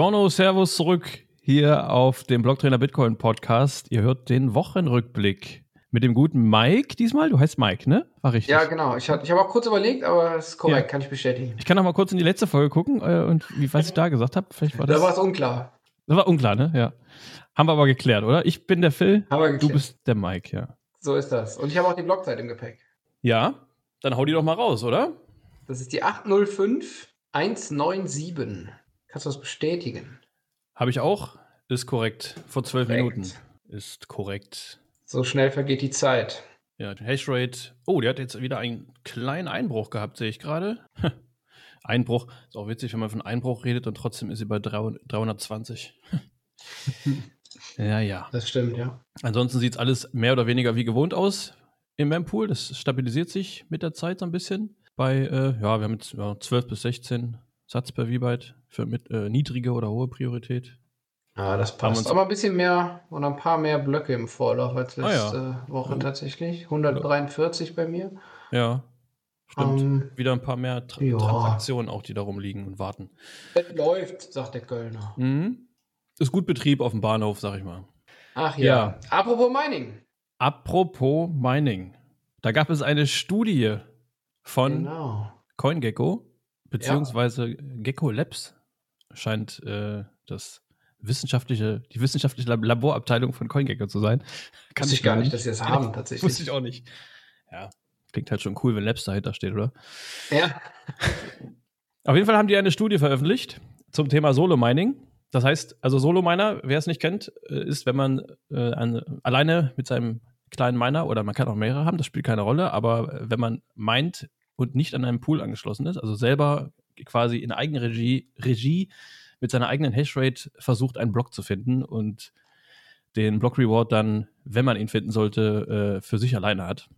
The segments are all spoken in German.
Buongiorno, Servus zurück hier auf dem Blocktrainer Bitcoin Podcast. Ihr hört den Wochenrückblick mit dem guten Mike diesmal. Du heißt Mike, ne? War richtig. Ja, genau. Ich, ich habe auch kurz überlegt, aber es ist korrekt, ja. kann ich bestätigen. Ich kann noch mal kurz in die letzte Folge gucken äh, und wie, was ich da gesagt habe. Vielleicht war das. Da war es unklar. Das war unklar, ne? Ja. Haben wir aber geklärt, oder? Ich bin der Phil, du bist der Mike, ja. So ist das. Und ich habe auch die Blockzeit im Gepäck. Ja, dann hau die doch mal raus, oder? Das ist die 805 197. Kannst du das bestätigen? Habe ich auch. Ist korrekt. Vor zwölf Minuten. Ist korrekt. So schnell vergeht die Zeit. Ja, Hashrate. Oh, die hat jetzt wieder einen kleinen Einbruch gehabt, sehe ich gerade. Einbruch. Ist auch witzig, wenn man von Einbruch redet und trotzdem ist sie bei 320. ja, ja. Das stimmt, ja. Ansonsten sieht es alles mehr oder weniger wie gewohnt aus im Mempool. Das stabilisiert sich mit der Zeit so ein bisschen. Bei, äh, ja, wir haben jetzt ja, 12 bis 16 Satz per V-Byte für mit, äh, niedrige oder hohe Priorität. Ja, das passt. Aber ein bisschen mehr und ein paar mehr Blöcke im Vorlauf als letzte ah, ja. Woche ja. tatsächlich. 143 bei mir. Ja, stimmt. Um, ähm, Wieder ein paar mehr Tra ja. Transaktionen auch, die da rumliegen und warten. Es läuft, sagt der Kölner. Mhm. Ist gut Betrieb auf dem Bahnhof, sag ich mal. Ach ja. ja. Apropos Mining. Apropos Mining. Da gab es eine Studie von genau. CoinGecko beziehungsweise ja. Gecko Labs scheint äh, das wissenschaftliche, die wissenschaftliche Laborabteilung von CoinGecko zu sein. Kann ich gar nicht, dass sie das haben, tatsächlich. Wusste ich auch nicht. Ja, klingt halt schon cool, wenn Labs dahinter steht, oder? Ja. Auf jeden Fall haben die eine Studie veröffentlicht zum Thema Solo-Mining. Das heißt, also Solo-Miner, wer es nicht kennt, äh, ist, wenn man äh, an, alleine mit seinem kleinen Miner oder man kann auch mehrere haben, das spielt keine Rolle, aber wenn man meint und nicht an einem Pool angeschlossen ist, also selber quasi in Eigenregie Regie mit seiner eigenen Hashrate versucht, einen Block zu finden und den Block Reward dann, wenn man ihn finden sollte, äh, für sich alleine hat.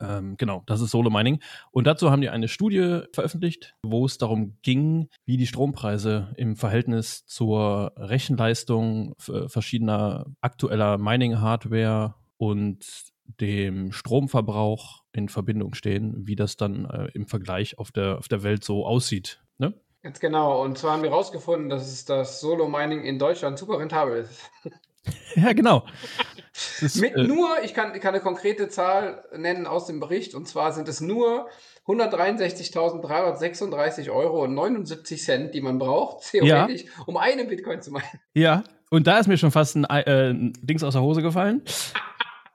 Ähm, genau, das ist Solo Mining. Und dazu haben die eine Studie veröffentlicht, wo es darum ging, wie die Strompreise im Verhältnis zur Rechenleistung verschiedener aktueller Mining-Hardware und dem Stromverbrauch in Verbindung stehen, wie das dann äh, im Vergleich auf der, auf der Welt so aussieht. Ne? Ganz genau. Und zwar haben wir herausgefunden, dass das Solo-Mining in Deutschland super rentabel ist. ja, genau. Ist, Mit äh, nur, ich kann, ich kann eine konkrete Zahl nennen aus dem Bericht, und zwar sind es nur 163.336 Euro und 79 Cent, die man braucht, theoretisch, ja. um einen Bitcoin zu meinen. Ja, und da ist mir schon fast ein, äh, ein Dings aus der Hose gefallen.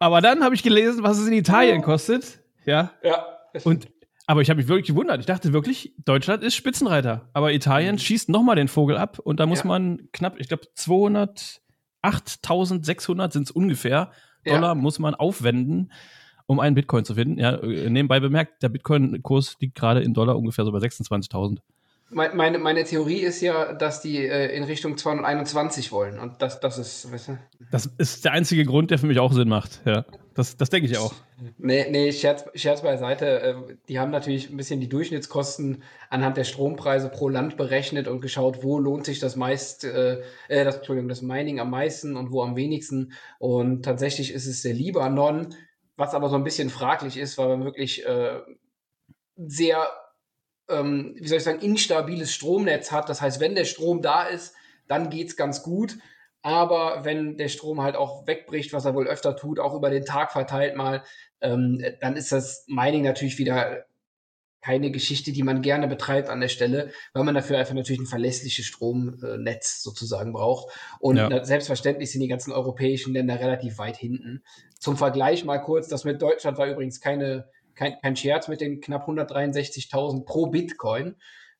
Aber dann habe ich gelesen, was es in Italien kostet. Ja. Ja. Und aber ich habe mich wirklich gewundert. Ich dachte wirklich, Deutschland ist Spitzenreiter. Aber Italien mhm. schießt nochmal den Vogel ab und da muss ja. man knapp, ich glaube, 208.600 sind es ungefähr Dollar ja. muss man aufwenden, um einen Bitcoin zu finden. Ja, nebenbei bemerkt, der Bitcoin-Kurs liegt gerade in Dollar ungefähr so bei 26.000. Meine, meine Theorie ist ja, dass die äh, in Richtung 221 wollen. Und das, das ist, weißt du? Das ist der einzige Grund, der für mich auch Sinn macht. Ja, das, das denke ich auch. Nee, nee Scherz, Scherz beiseite. Äh, die haben natürlich ein bisschen die Durchschnittskosten anhand der Strompreise pro Land berechnet und geschaut, wo lohnt sich das meist, äh, äh, das, Entschuldigung, das Mining am meisten und wo am wenigsten. Und tatsächlich ist es der Libanon, was aber so ein bisschen fraglich ist, weil man wirklich äh, sehr ähm, wie soll ich sagen, instabiles Stromnetz hat. Das heißt, wenn der Strom da ist, dann geht es ganz gut. Aber wenn der Strom halt auch wegbricht, was er wohl öfter tut, auch über den Tag verteilt mal, ähm, dann ist das Mining natürlich wieder keine Geschichte, die man gerne betreibt an der Stelle, weil man dafür einfach natürlich ein verlässliches Stromnetz sozusagen braucht. Und ja. selbstverständlich sind die ganzen europäischen Länder relativ weit hinten. Zum Vergleich mal kurz, das mit Deutschland war übrigens keine kein, kein Scherz mit den knapp 163.000 pro Bitcoin,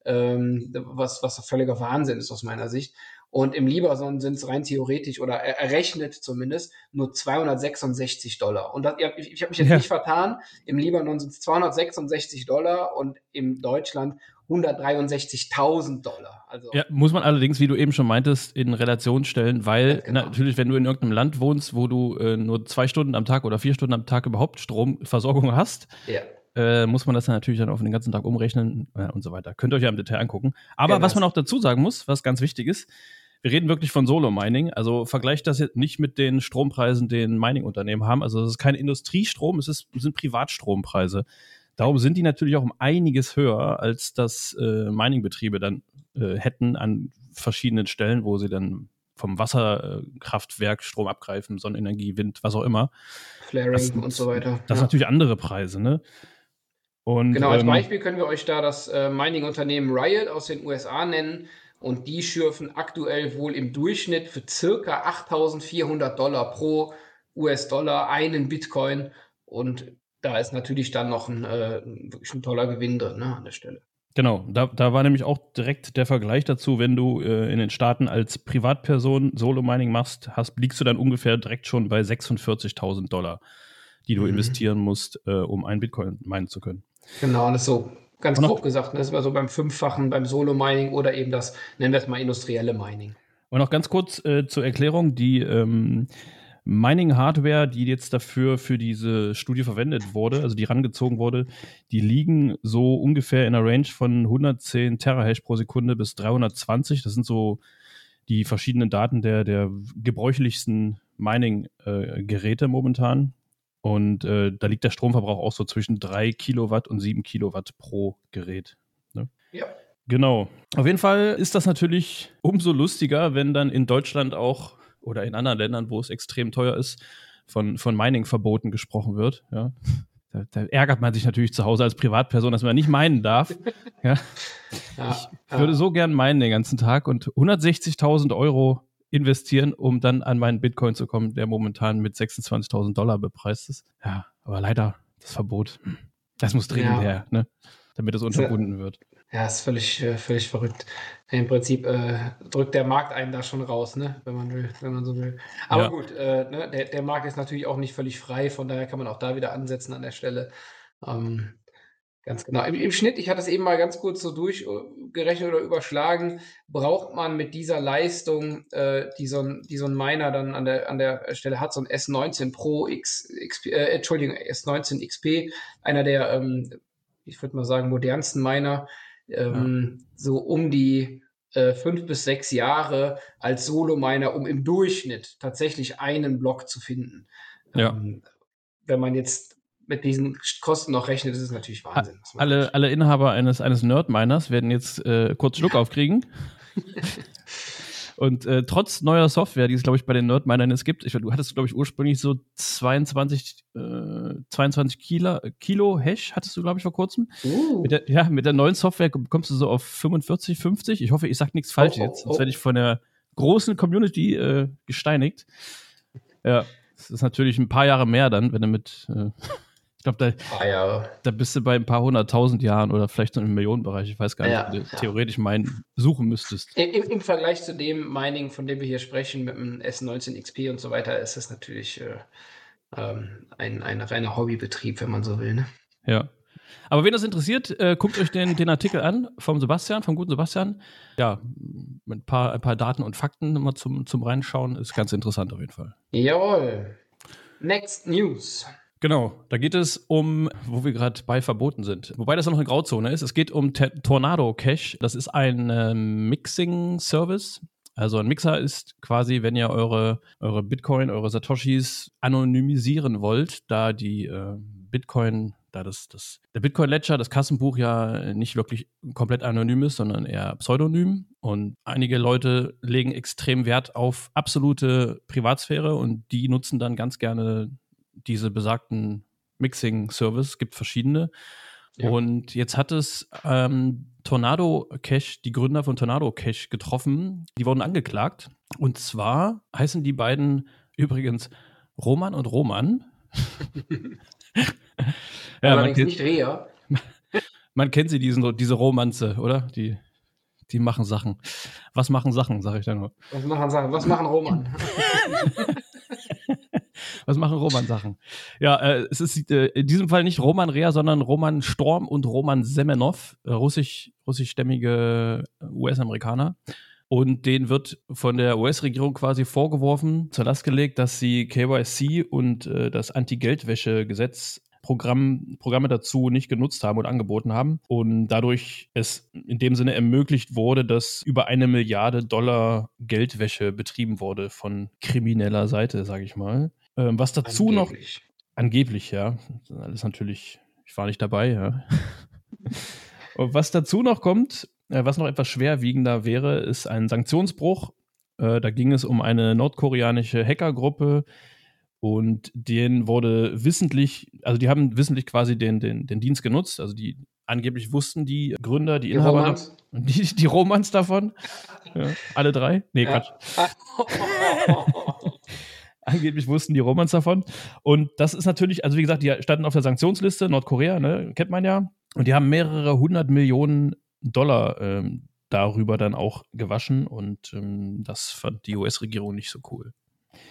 ähm, was, was völliger Wahnsinn ist aus meiner Sicht. Und im Libanon sind es rein theoretisch oder errechnet zumindest nur 266 Dollar. Und das, ich, ich habe mich jetzt ja. nicht vertan. Im Libanon sind es 266 Dollar und in Deutschland 163.000 Dollar. Also ja, muss man allerdings, wie du eben schon meintest, in Relation stellen, weil genau. natürlich, wenn du in irgendeinem Land wohnst, wo du äh, nur zwei Stunden am Tag oder vier Stunden am Tag überhaupt Stromversorgung hast, ja. äh, muss man das dann natürlich dann auf den ganzen Tag umrechnen äh, und so weiter. Könnt ihr euch ja im Detail angucken. Aber genau. was man auch dazu sagen muss, was ganz wichtig ist, wir reden wirklich von Solo-Mining. Also vergleicht das jetzt nicht mit den Strompreisen, den Mining-Unternehmen haben. Also es ist kein Industriestrom, es, ist, es sind Privatstrompreise. Darum sind die natürlich auch um einiges höher, als das äh, Mining-Betriebe dann äh, hätten an verschiedenen Stellen, wo sie dann vom Wasserkraftwerk Strom abgreifen, Sonnenenergie, Wind, was auch immer. Flaring das, und so weiter. Das ja. sind natürlich andere Preise, ne? Und, genau, als ähm, Beispiel können wir euch da das äh, Mining-Unternehmen Riot aus den USA nennen. Und die schürfen aktuell wohl im Durchschnitt für circa 8400 Dollar pro US-Dollar einen Bitcoin. Und da ist natürlich dann noch ein, äh, wirklich ein toller Gewinn drin ne, an der Stelle. Genau, da, da war nämlich auch direkt der Vergleich dazu, wenn du äh, in den Staaten als Privatperson Solo-Mining machst, hast, liegst du dann ungefähr direkt schon bei 46.000 Dollar, die du mhm. investieren musst, äh, um einen Bitcoin meinen zu können. Genau, das ist so ganz grob gesagt. Ne, das ist mal so beim Fünffachen beim Solo-Mining oder eben das, nennen wir es mal industrielle Mining. Und noch ganz kurz äh, zur Erklärung, die ähm, Mining-Hardware, die jetzt dafür für diese Studie verwendet wurde, also die rangezogen wurde, die liegen so ungefähr in einer Range von 110 Terahash pro Sekunde bis 320. Das sind so die verschiedenen Daten der, der gebräuchlichsten Mining-Geräte momentan. Und äh, da liegt der Stromverbrauch auch so zwischen 3 Kilowatt und 7 Kilowatt pro Gerät. Ne? Ja. Genau. Auf jeden Fall ist das natürlich umso lustiger, wenn dann in Deutschland auch oder in anderen Ländern, wo es extrem teuer ist, von, von Mining-Verboten gesprochen wird. Ja. Da, da, ärgert man sich natürlich zu Hause als Privatperson, dass man nicht meinen darf. ja. Ich würde so gern meinen den ganzen Tag und 160.000 Euro investieren, um dann an meinen Bitcoin zu kommen, der momentan mit 26.000 Dollar bepreist ist. Ja, aber leider das Verbot. Das muss dringend her, ne? damit es unterbunden wird. Ja, ist völlig, äh, völlig verrückt. Im Prinzip äh, drückt der Markt einen da schon raus, ne? wenn man will, wenn man so will. Aber ja. gut, äh, ne? der, der Markt ist natürlich auch nicht völlig frei, von daher kann man auch da wieder ansetzen an der Stelle. Ähm, ganz genau. Im, Im, Schnitt, ich hatte es eben mal ganz kurz so durchgerechnet oder überschlagen, braucht man mit dieser Leistung, äh, die, so ein, die so ein Miner dann an der, an der Stelle hat, so ein S19 Pro X, XP, äh, Entschuldigung, S19 XP, einer der, ähm, ich würde mal sagen, modernsten Miner, ähm, ja. so um die äh, fünf bis sechs Jahre als Solo-Miner, um im Durchschnitt tatsächlich einen Block zu finden. Ja. Ähm, wenn man jetzt mit diesen Kosten noch rechnet, ist es natürlich Wahnsinn. Alle, alle Inhaber eines, eines Nerd-Miners werden jetzt äh, kurz Schluck ja. aufkriegen. Und äh, trotz neuer Software, die es, glaube ich, bei den Nerdminern es gibt, ich, du hattest, glaube ich, ursprünglich so 22, äh, 22 Kilo, Kilo Hash, hattest du, glaube ich, vor kurzem. Uh. Mit der, ja, mit der neuen Software kommst du so auf 45, 50. Ich hoffe, ich sage nichts falsch oh, oh, jetzt, sonst oh. werde ich von der großen Community äh, gesteinigt. Ja, das ist natürlich ein paar Jahre mehr dann, wenn du mit äh, ich glaube, da, ah, ja. da bist du bei ein paar hunderttausend Jahren oder vielleicht so im Millionenbereich. Ich weiß gar nicht, ja, ob du ja. theoretisch meinen suchen müsstest. Im, Im, Vergleich zu dem Mining, von dem wir hier sprechen, mit dem S19 XP und so weiter, ist das natürlich äh, ähm, ein, ein reiner Hobbybetrieb, wenn man so will. Ne? Ja. Aber wen das interessiert, äh, guckt euch den, den Artikel an vom Sebastian, vom guten Sebastian. Ja, mit ein paar, ein paar Daten und Fakten mal zum, zum Reinschauen. Ist ganz interessant auf jeden Fall. Jawohl. Next News. Genau, da geht es um, wo wir gerade bei verboten sind. Wobei das noch eine Grauzone ist. Es geht um Te Tornado Cache. Das ist ein äh, Mixing-Service. Also ein Mixer ist quasi, wenn ihr eure, eure Bitcoin, eure Satoshis anonymisieren wollt, da die äh, Bitcoin, da das, das, der Bitcoin-Ledger, das Kassenbuch ja nicht wirklich komplett anonym ist, sondern eher pseudonym. Und einige Leute legen extrem Wert auf absolute Privatsphäre und die nutzen dann ganz gerne diese besagten Mixing-Service, gibt verschiedene. Ja. Und jetzt hat es ähm, Tornado Cash, die Gründer von Tornado Cash, getroffen. Die wurden angeklagt. Und zwar heißen die beiden übrigens Roman und Roman. ja, man kennt, nicht Rea. man kennt sie, diesen, diese Romanze, oder? Die, die machen Sachen. Was machen Sachen, sage ich dann nur. Was machen Sachen? Was machen Roman? Was machen Roman-Sachen? Ja, äh, es ist äh, in diesem Fall nicht Roman Rea, sondern Roman Storm und Roman Semenov, äh, russisch, russischstämmige US-Amerikaner. Und denen wird von der US-Regierung quasi vorgeworfen, zur Last gelegt, dass sie KYC und äh, das Anti-Geldwäsche-Gesetz Programm, Programme dazu nicht genutzt haben und angeboten haben und dadurch es in dem Sinne ermöglicht wurde, dass über eine Milliarde Dollar Geldwäsche betrieben wurde von krimineller Seite, sage ich mal. Ähm, was dazu angeblich. noch. Angeblich, ja. Das ist natürlich, ich war nicht dabei, ja. Was dazu noch kommt, Äh, was noch etwas schwerwiegender wäre, ist ein Sanktionsbruch. Äh, da ging es um eine nordkoreanische Hackergruppe und denen wurde wissentlich, also die haben wissentlich quasi den, den, den Dienst genutzt. Also die angeblich wussten die Gründer, die, die Inhaber, Romans. Die, die Romans davon. Ja, alle drei? Nee, ja. Quatsch. Angeblich wussten die Romans davon. Und das ist natürlich, also wie gesagt, die standen auf der Sanktionsliste, Nordkorea, ne, kennt man ja. Und die haben mehrere hundert Millionen Dollar ähm, darüber dann auch gewaschen. Und ähm, das fand die US-Regierung nicht so cool.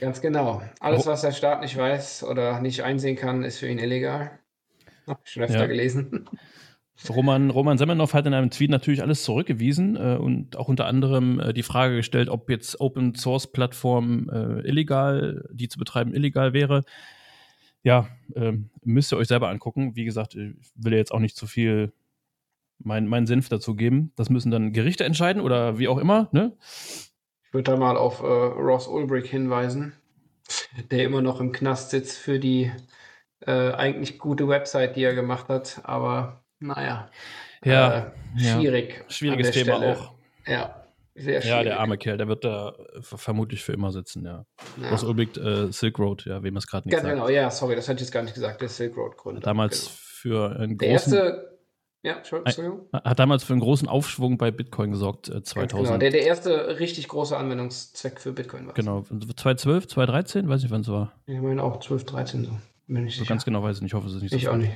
Ganz genau. Alles, was der Staat nicht weiß oder nicht einsehen kann, ist für ihn illegal. Hab ich schon öfter ja. gelesen. Roman, Roman Semenow hat in einem Tweet natürlich alles zurückgewiesen äh, und auch unter anderem äh, die Frage gestellt, ob jetzt Open Source Plattformen äh, illegal, die zu betreiben, illegal wäre. Ja, ähm, müsst ihr euch selber angucken. Wie gesagt, ich will jetzt auch nicht zu viel meinen mein Senf dazu geben. Das müssen dann Gerichte entscheiden oder wie auch immer. Ne? Ich würde da mal auf äh, Ross Ulbricht hinweisen, der immer noch im Knast sitzt für die äh, eigentlich gute Website, die er gemacht hat. Aber naja. Ja, äh, schwierig. Ja. Schwieriges Thema Stelle. auch. Ja, sehr schwierig. Ja, der arme Kerl, der wird da vermutlich für immer sitzen, ja. ja. Was unbedingt äh, Silk Road, ja, wem es gerade nicht Ganz sagt. genau, ja, sorry, das hatte ich jetzt gar nicht gesagt, der Silk Road Gründer. Damals genau. für einen großen. Der erste, ja, Entschuldigung. Hat damals für einen großen Aufschwung bei Bitcoin gesorgt, äh, 2000. Genau, der, der erste richtig große Anwendungszweck für Bitcoin war. Genau, 2012, 2013, weiß ich wann es war. Ich meine auch 12, 13 so. Bin ich so ganz genau weiß ich nicht, ich hoffe, es ist nicht so. Ich auch nicht.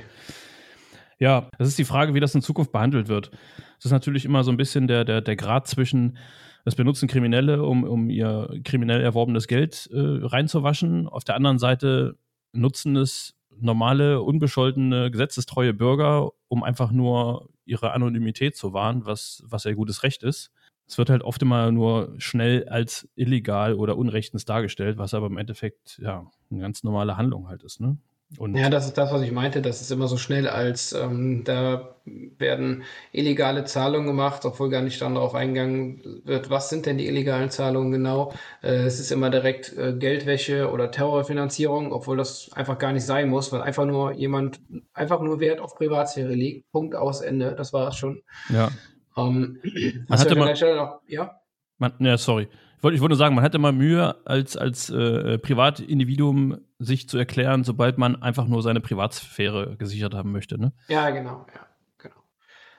Ja, das ist die Frage, wie das in Zukunft behandelt wird. Das ist natürlich immer so ein bisschen der, der, der Grad zwischen, das benutzen Kriminelle, um, um ihr kriminell erworbenes Geld äh, reinzuwaschen. Auf der anderen Seite nutzen es normale, unbescholtene, gesetzestreue Bürger, um einfach nur ihre Anonymität zu wahren, was, was ihr gutes Recht ist. Es wird halt oft immer nur schnell als illegal oder unrechtens dargestellt, was aber im Endeffekt ja eine ganz normale Handlung halt ist. Ne? Und ja, das ist das, was ich meinte. Das ist immer so schnell, als ähm, da werden illegale Zahlungen gemacht, obwohl gar nicht dann darauf eingegangen wird, was sind denn die illegalen Zahlungen genau. Äh, es ist immer direkt äh, Geldwäsche oder Terrorfinanzierung, obwohl das einfach gar nicht sein muss, weil einfach nur jemand einfach nur Wert auf Privatsphäre legt. Punkt aus Ende. Das war es schon. Ja. Ähm, man hatte mal, noch, ja? Man, ja, sorry. Ich wollte, ich wollte nur sagen, man hatte immer Mühe, als, als äh, Privatindividuum sich zu erklären, sobald man einfach nur seine Privatsphäre gesichert haben möchte. Ne? Ja, genau, ja, genau.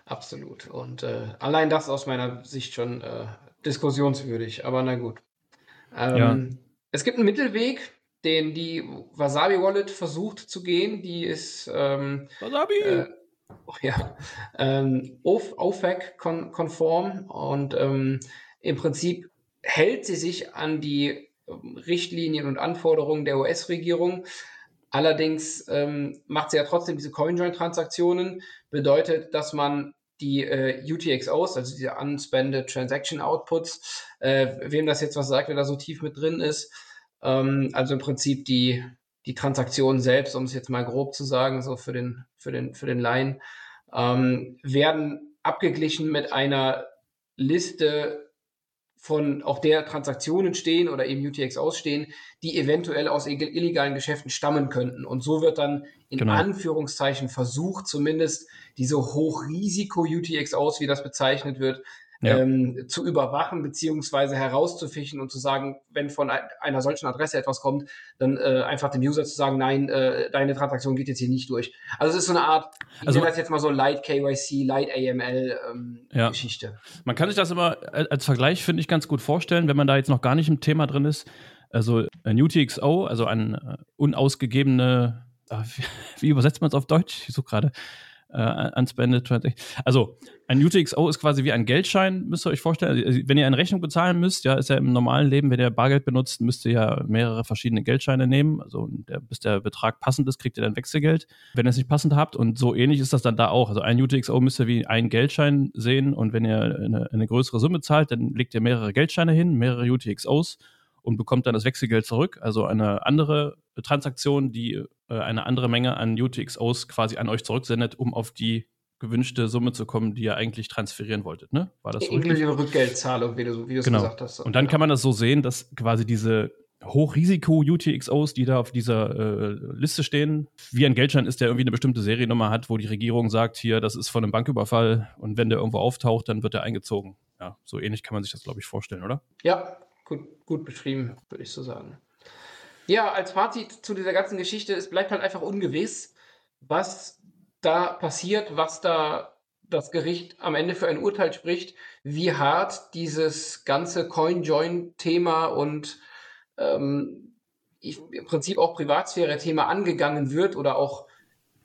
Absolut. Und äh, allein das aus meiner Sicht schon äh, diskussionswürdig, aber na gut. Ähm, ja. Es gibt einen Mittelweg, den die Wasabi Wallet versucht zu gehen. Die ist ähm, Wasabi! Äh, ja, ähm, OFAC-konform und ähm, im Prinzip hält sie sich an die ähm, Richtlinien und Anforderungen der US-Regierung. Allerdings ähm, macht sie ja trotzdem diese CoinJoin-Transaktionen, bedeutet, dass man die äh, UTXOs, also diese Unspended Transaction Outputs, äh, wem das jetzt was sagt, wer da so tief mit drin ist, ähm, also im Prinzip die, die Transaktion selbst, um es jetzt mal grob zu sagen, so für den, für den, für den Laien, ähm, werden abgeglichen mit einer Liste von auf der Transaktionen stehen oder eben UTX ausstehen, die eventuell aus illegalen Geschäften stammen könnten. Und so wird dann in genau. Anführungszeichen versucht, zumindest diese Hochrisiko-UTX aus, wie das bezeichnet wird, ja. ähm, zu überwachen beziehungsweise herauszufischen und zu sagen, wenn von einer solchen Adresse etwas kommt, dann äh, einfach dem User zu sagen, nein, äh, deine Transaktion geht jetzt hier nicht durch. Also es ist so eine Art, ich also, nenne das jetzt mal so Light KYC, Light AML ähm, ja. Geschichte. Man kann sich das immer als Vergleich, finde ich, ganz gut vorstellen, wenn man da jetzt noch gar nicht im Thema drin ist. Also ein UTXO, also ein äh, unausgegebene, äh, wie, wie übersetzt man es auf Deutsch? Ich suche gerade äh, unspended Transaction. Also ein UTXO ist quasi wie ein Geldschein, müsst ihr euch vorstellen. Also, wenn ihr eine Rechnung bezahlen müsst, ja, ist ja im normalen Leben, wenn ihr Bargeld benutzt, müsst ihr ja mehrere verschiedene Geldscheine nehmen. Also der, bis der Betrag passend ist, kriegt ihr dann Wechselgeld. Wenn ihr es nicht passend habt und so ähnlich ist das dann da auch. Also ein UTXO müsst ihr wie ein Geldschein sehen und wenn ihr eine, eine größere Summe zahlt, dann legt ihr mehrere Geldscheine hin, mehrere UTXOs und bekommt dann das Wechselgeld zurück. Also eine andere Transaktion, die äh, eine andere Menge an UTXOs quasi an euch zurücksendet, um auf die gewünschte Summe zu kommen, die ihr eigentlich transferieren wolltet, ne? War das so? Inklusive Rückgeldzahlung, wie du, wie du genau. gesagt hast. Und dann ja. kann man das so sehen, dass quasi diese Hochrisiko-UTXOs, die da auf dieser äh, Liste stehen. Wie ein Geldschein ist, der irgendwie eine bestimmte Seriennummer hat, wo die Regierung sagt, hier, das ist von einem Banküberfall und wenn der irgendwo auftaucht, dann wird er eingezogen. Ja, so ähnlich kann man sich das, glaube ich, vorstellen, oder? Ja, gut, gut beschrieben, würde ich so sagen. Ja, als Fazit zu dieser ganzen Geschichte, es bleibt halt einfach ungewiss, was da passiert, was da das Gericht am Ende für ein Urteil spricht, wie hart dieses ganze Coin-Join-Thema und ähm, im Prinzip auch Privatsphäre-Thema angegangen wird oder auch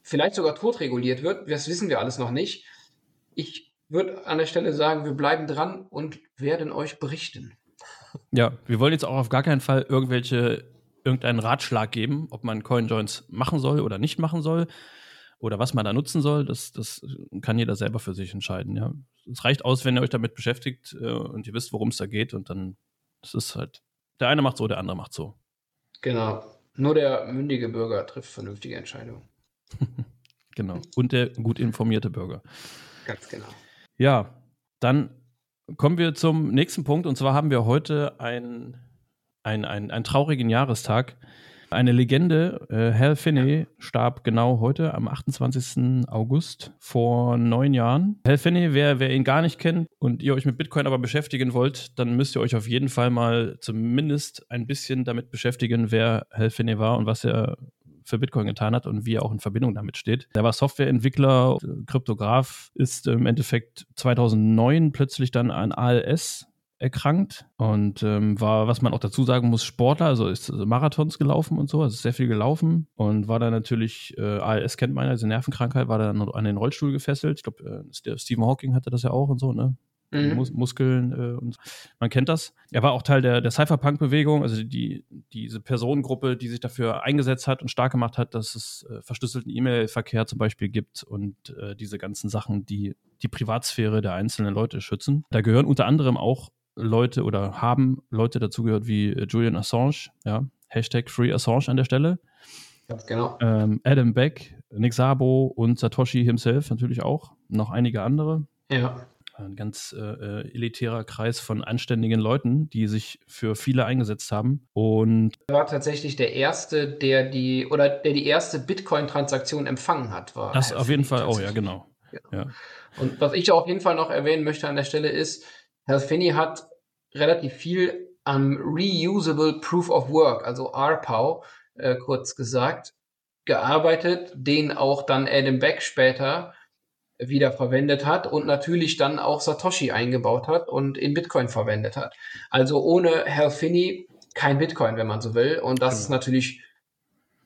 vielleicht sogar totreguliert wird. Das wissen wir alles noch nicht. Ich würde an der Stelle sagen, wir bleiben dran und werden euch berichten. Ja, wir wollen jetzt auch auf gar keinen Fall irgendwelche irgendeinen Ratschlag geben, ob man Coinjoins machen soll oder nicht machen soll oder was man da nutzen soll, das, das kann jeder selber für sich entscheiden. Ja. Es reicht aus, wenn ihr euch damit beschäftigt äh, und ihr wisst, worum es da geht und dann das ist halt, der eine macht so, der andere macht so. Genau. Nur der mündige Bürger trifft vernünftige Entscheidungen. genau. Und der gut informierte Bürger. Ganz genau. Ja, dann kommen wir zum nächsten Punkt und zwar haben wir heute einen ein, ein, ein traurigen Jahrestag. Eine Legende, äh, Hal Finney, starb genau heute am 28. August vor neun Jahren. Hal Finney, wer, wer ihn gar nicht kennt und ihr euch mit Bitcoin aber beschäftigen wollt, dann müsst ihr euch auf jeden Fall mal zumindest ein bisschen damit beschäftigen, wer Hal Finney war und was er für Bitcoin getan hat und wie er auch in Verbindung damit steht. Er war Softwareentwickler, Kryptograf, ist im Endeffekt 2009 plötzlich dann an ALS erkrankt und ähm, war, was man auch dazu sagen muss, Sportler, also ist Marathons gelaufen und so, also sehr viel gelaufen und war dann natürlich, äh, ALS kennt man, also Nervenkrankheit, war dann an den Rollstuhl gefesselt. Ich glaube, äh, Stephen Hawking hatte das ja auch und so, ne? Mhm. Mus Muskeln äh, und man kennt das. Er war auch Teil der, der Cypherpunk-Bewegung, also die, diese Personengruppe, die sich dafür eingesetzt hat und stark gemacht hat, dass es äh, verschlüsselten E-Mail-Verkehr zum Beispiel gibt und äh, diese ganzen Sachen, die die Privatsphäre der einzelnen Leute schützen. Da gehören unter anderem auch Leute oder haben Leute dazugehört wie äh, Julian Assange, ja, Hashtag Free Assange an der Stelle. Ganz genau. Ähm, Adam Beck, Nick Sabo und Satoshi himself natürlich auch. Noch einige andere. Ja. Ein ganz äh, äh, elitärer Kreis von anständigen Leuten, die sich für viele eingesetzt haben. Und er war tatsächlich der erste, der die oder der die erste Bitcoin-Transaktion empfangen hat. War das auf jeden Fall. Oh ja, genau. Ja. ja. Und was ich auf jeden Fall noch erwähnen möchte an der Stelle ist, Herr Finney hat relativ viel am Reusable Proof of Work, also RPOW, äh, kurz gesagt, gearbeitet, den auch dann Adam Beck später wieder verwendet hat und natürlich dann auch Satoshi eingebaut hat und in Bitcoin verwendet hat. Also ohne Herr Finney kein Bitcoin, wenn man so will. Und das genau. ist natürlich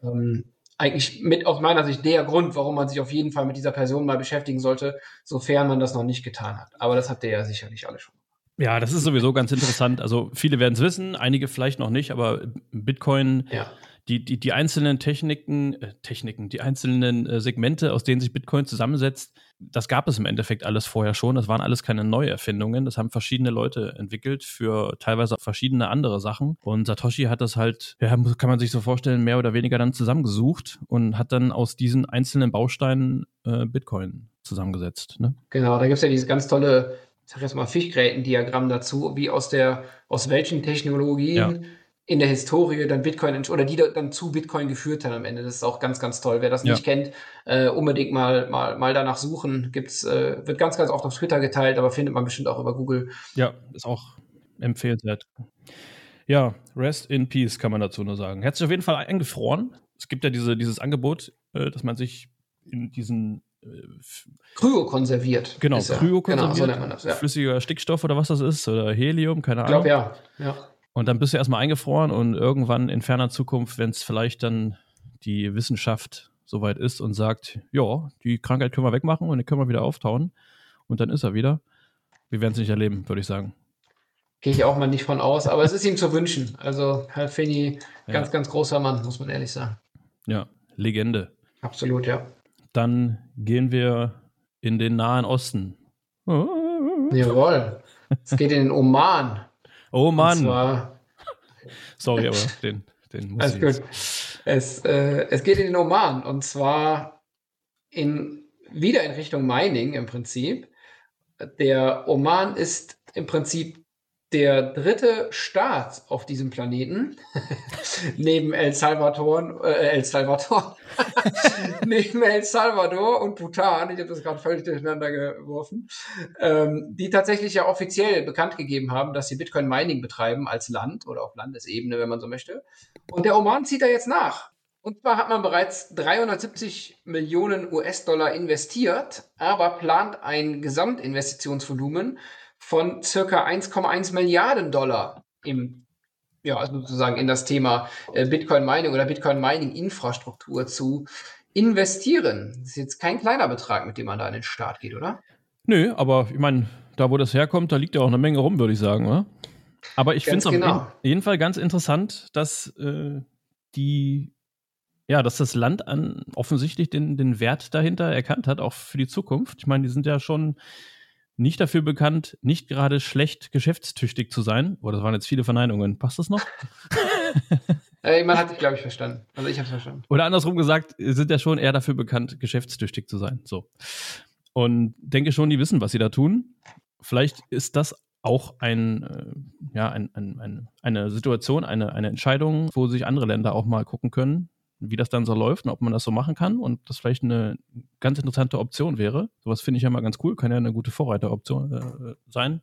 ähm, eigentlich mit aus meiner Sicht der Grund, warum man sich auf jeden Fall mit dieser Person mal beschäftigen sollte, sofern man das noch nicht getan hat. Aber das habt ihr ja sicherlich alle schon. Ja, das ist sowieso ganz interessant. Also viele werden es wissen, einige vielleicht noch nicht, aber Bitcoin, ja. die, die, die einzelnen Techniken, äh, Techniken, die einzelnen äh, Segmente, aus denen sich Bitcoin zusammensetzt, das gab es im Endeffekt alles vorher schon. Das waren alles keine Neuerfindungen. Das haben verschiedene Leute entwickelt für teilweise verschiedene andere Sachen. Und Satoshi hat das halt, ja, kann man sich so vorstellen, mehr oder weniger dann zusammengesucht und hat dann aus diesen einzelnen Bausteinen äh, Bitcoin zusammengesetzt. Ne? Genau, da gibt es ja dieses ganz tolle ich sage jetzt mal Fischgrätendiagramm dazu, wie aus der, aus welchen Technologien ja. in der Historie dann Bitcoin oder die dann zu Bitcoin geführt haben am Ende. Das ist auch ganz, ganz toll. Wer das ja. nicht kennt, äh, unbedingt mal, mal, mal danach suchen. Gibt's, äh, wird ganz, ganz oft auf Twitter geteilt, aber findet man bestimmt auch über Google. Ja, ist auch empfehlenswert. Ja, Rest in Peace kann man dazu nur sagen. Hat sich auf jeden Fall eingefroren. Es gibt ja diese, dieses Angebot, äh, dass man sich in diesen Kryokonserviert. Genau, kryokonserviert. Genau, so das, ja. Flüssiger Stickstoff oder was das ist oder Helium, keine Ahnung. Ich glaube ja. ja. Und dann bist du erstmal eingefroren und irgendwann in ferner Zukunft, wenn es vielleicht dann die Wissenschaft soweit ist und sagt, ja, die Krankheit können wir wegmachen und die können wir wieder auftauen und dann ist er wieder. Wir werden es nicht erleben, würde ich sagen. Gehe ich auch mal nicht von aus, aber es ist ihm zu wünschen. Also Herr Finney, ganz, ja. ganz großer Mann, muss man ehrlich sagen. Ja, Legende. Absolut, ja. Dann gehen wir in den Nahen Osten. Jawohl. Es geht in den Oman. Oh Mann. Sorry, aber den, den muss ich gut. Es, äh, es geht in den Oman und zwar in, wieder in Richtung Mining im Prinzip. Der Oman ist im Prinzip der dritte Staat auf diesem Planeten, neben El Salvador, äh, El Salvador, neben El Salvador und Bhutan, ich habe das gerade völlig durcheinander geworfen, ähm, die tatsächlich ja offiziell bekannt gegeben haben, dass sie Bitcoin Mining betreiben als Land oder auf Landesebene, wenn man so möchte. Und der Oman zieht da jetzt nach. Und zwar hat man bereits 370 Millionen US-Dollar investiert, aber plant ein Gesamtinvestitionsvolumen von circa 1,1 Milliarden Dollar im ja, also sozusagen in das Thema äh, Bitcoin Mining oder Bitcoin Mining Infrastruktur zu investieren. Das ist jetzt kein kleiner Betrag, mit dem man da in den Start geht, oder? Nö, aber ich meine, da wo das herkommt, da liegt ja auch eine Menge rum, würde ich sagen, oder? Aber ich finde es genau. auf jeden Fall ganz interessant, dass äh, die ja, dass das Land an offensichtlich den, den Wert dahinter erkannt hat, auch für die Zukunft. Ich meine, die sind ja schon nicht dafür bekannt, nicht gerade schlecht geschäftstüchtig zu sein. Oh, das waren jetzt viele Verneinungen. Passt das noch? Ey, man hat sich, glaube ich, verstanden. Also ich habe es verstanden. Oder andersrum gesagt, sind ja schon eher dafür bekannt, geschäftstüchtig zu sein. So. Und denke schon, die wissen, was sie da tun. Vielleicht ist das auch ein, äh, ja, ein, ein, ein, eine Situation, eine, eine Entscheidung, wo sich andere Länder auch mal gucken können, wie das dann so läuft und ob man das so machen kann und das vielleicht eine ganz interessante Option wäre. Sowas finde ich ja mal ganz cool, kann ja eine gute Vorreiteroption äh, sein.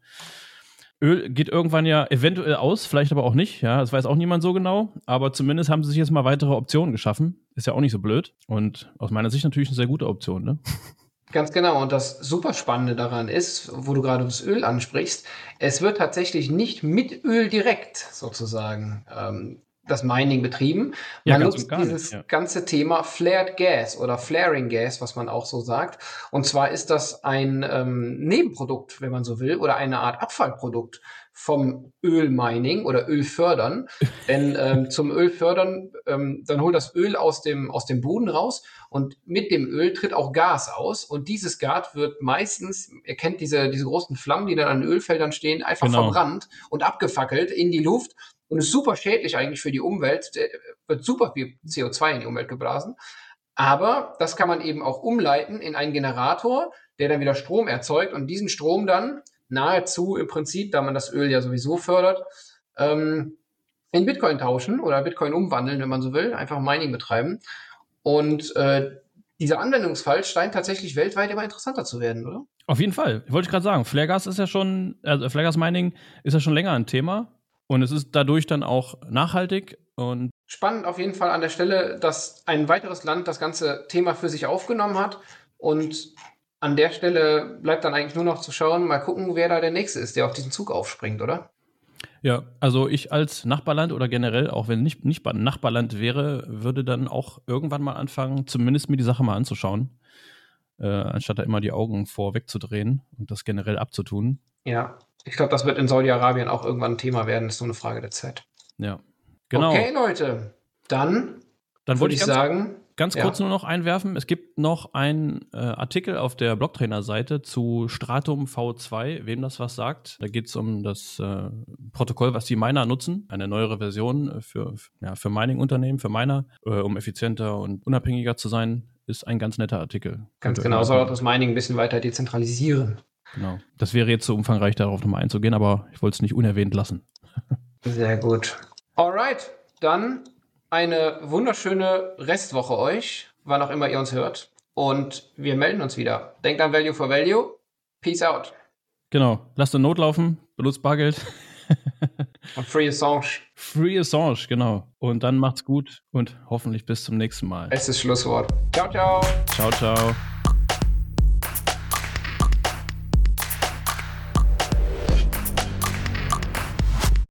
Öl geht irgendwann ja eventuell aus, vielleicht aber auch nicht, ja, das weiß auch niemand so genau, aber zumindest haben sie sich jetzt mal weitere Optionen geschaffen. Ist ja auch nicht so blöd und aus meiner Sicht natürlich eine sehr gute Option, ne? Ganz genau. Und das super Spannende daran ist, wo du gerade das Öl ansprichst, es wird tatsächlich nicht mit Öl direkt sozusagen ähm, das Mining betrieben. Man ja, nutzt dieses ja. ganze Thema Flared Gas oder Flaring Gas, was man auch so sagt. Und zwar ist das ein ähm, Nebenprodukt, wenn man so will, oder eine Art Abfallprodukt vom Ölmining oder Ölfördern. Denn ähm, zum Ölfördern, ähm, dann holt das Öl aus dem, aus dem Boden raus und mit dem Öl tritt auch Gas aus. Und dieses Gas wird meistens, ihr kennt diese, diese großen Flammen, die dann an Ölfeldern stehen, einfach genau. verbrannt und abgefackelt in die Luft und ist super schädlich eigentlich für die Umwelt, wird super viel CO2 in die Umwelt geblasen. Aber das kann man eben auch umleiten in einen Generator, der dann wieder Strom erzeugt und diesen Strom dann nahezu im Prinzip, da man das Öl ja sowieso fördert, ähm, in Bitcoin tauschen oder Bitcoin umwandeln, wenn man so will, einfach Mining betreiben. Und äh, dieser Anwendungsfall scheint tatsächlich weltweit immer interessanter zu werden, oder? Auf jeden Fall. Wollte ich gerade sagen, Flaregas ist ja schon, also Flaregas Mining ist ja schon länger ein Thema. Und es ist dadurch dann auch nachhaltig und spannend auf jeden Fall an der Stelle, dass ein weiteres Land das ganze Thema für sich aufgenommen hat und an der Stelle bleibt dann eigentlich nur noch zu schauen, mal gucken, wer da der nächste ist, der auf diesen Zug aufspringt, oder? Ja, also ich als Nachbarland oder generell, auch wenn nicht, nicht Nachbarland wäre, würde dann auch irgendwann mal anfangen, zumindest mir die Sache mal anzuschauen, äh, anstatt da immer die Augen vorwegzudrehen und das generell abzutun. Ja, ich glaube, das wird in Saudi-Arabien auch irgendwann ein Thema werden. Das ist nur eine Frage der Zeit. Ja, genau. Okay, Leute, dann, dann würde ich ganz, sagen. Ganz kurz ja. nur noch einwerfen: Es gibt noch einen äh, Artikel auf der Blocktrainer-Seite zu Stratum V2, wem das was sagt. Da geht es um das äh, Protokoll, was die Miner nutzen. Eine neuere Version für, ja, für Mining-Unternehmen, für Miner, äh, um effizienter und unabhängiger zu sein. Ist ein ganz netter Artikel. Ganz genau, soll auch das Mining ein bisschen weiter dezentralisieren. Genau. Das wäre jetzt so umfangreich, darauf nochmal einzugehen, aber ich wollte es nicht unerwähnt lassen. Sehr gut. Alright, dann eine wunderschöne Restwoche euch, wann auch immer ihr uns hört. Und wir melden uns wieder. Denkt an Value for Value. Peace out. Genau. Lasst eine Not laufen, benutzt Bargeld. und Free Assange. Free Assange, genau. Und dann macht's gut und hoffentlich bis zum nächsten Mal. Bestes Schlusswort. Ciao, ciao. Ciao, ciao.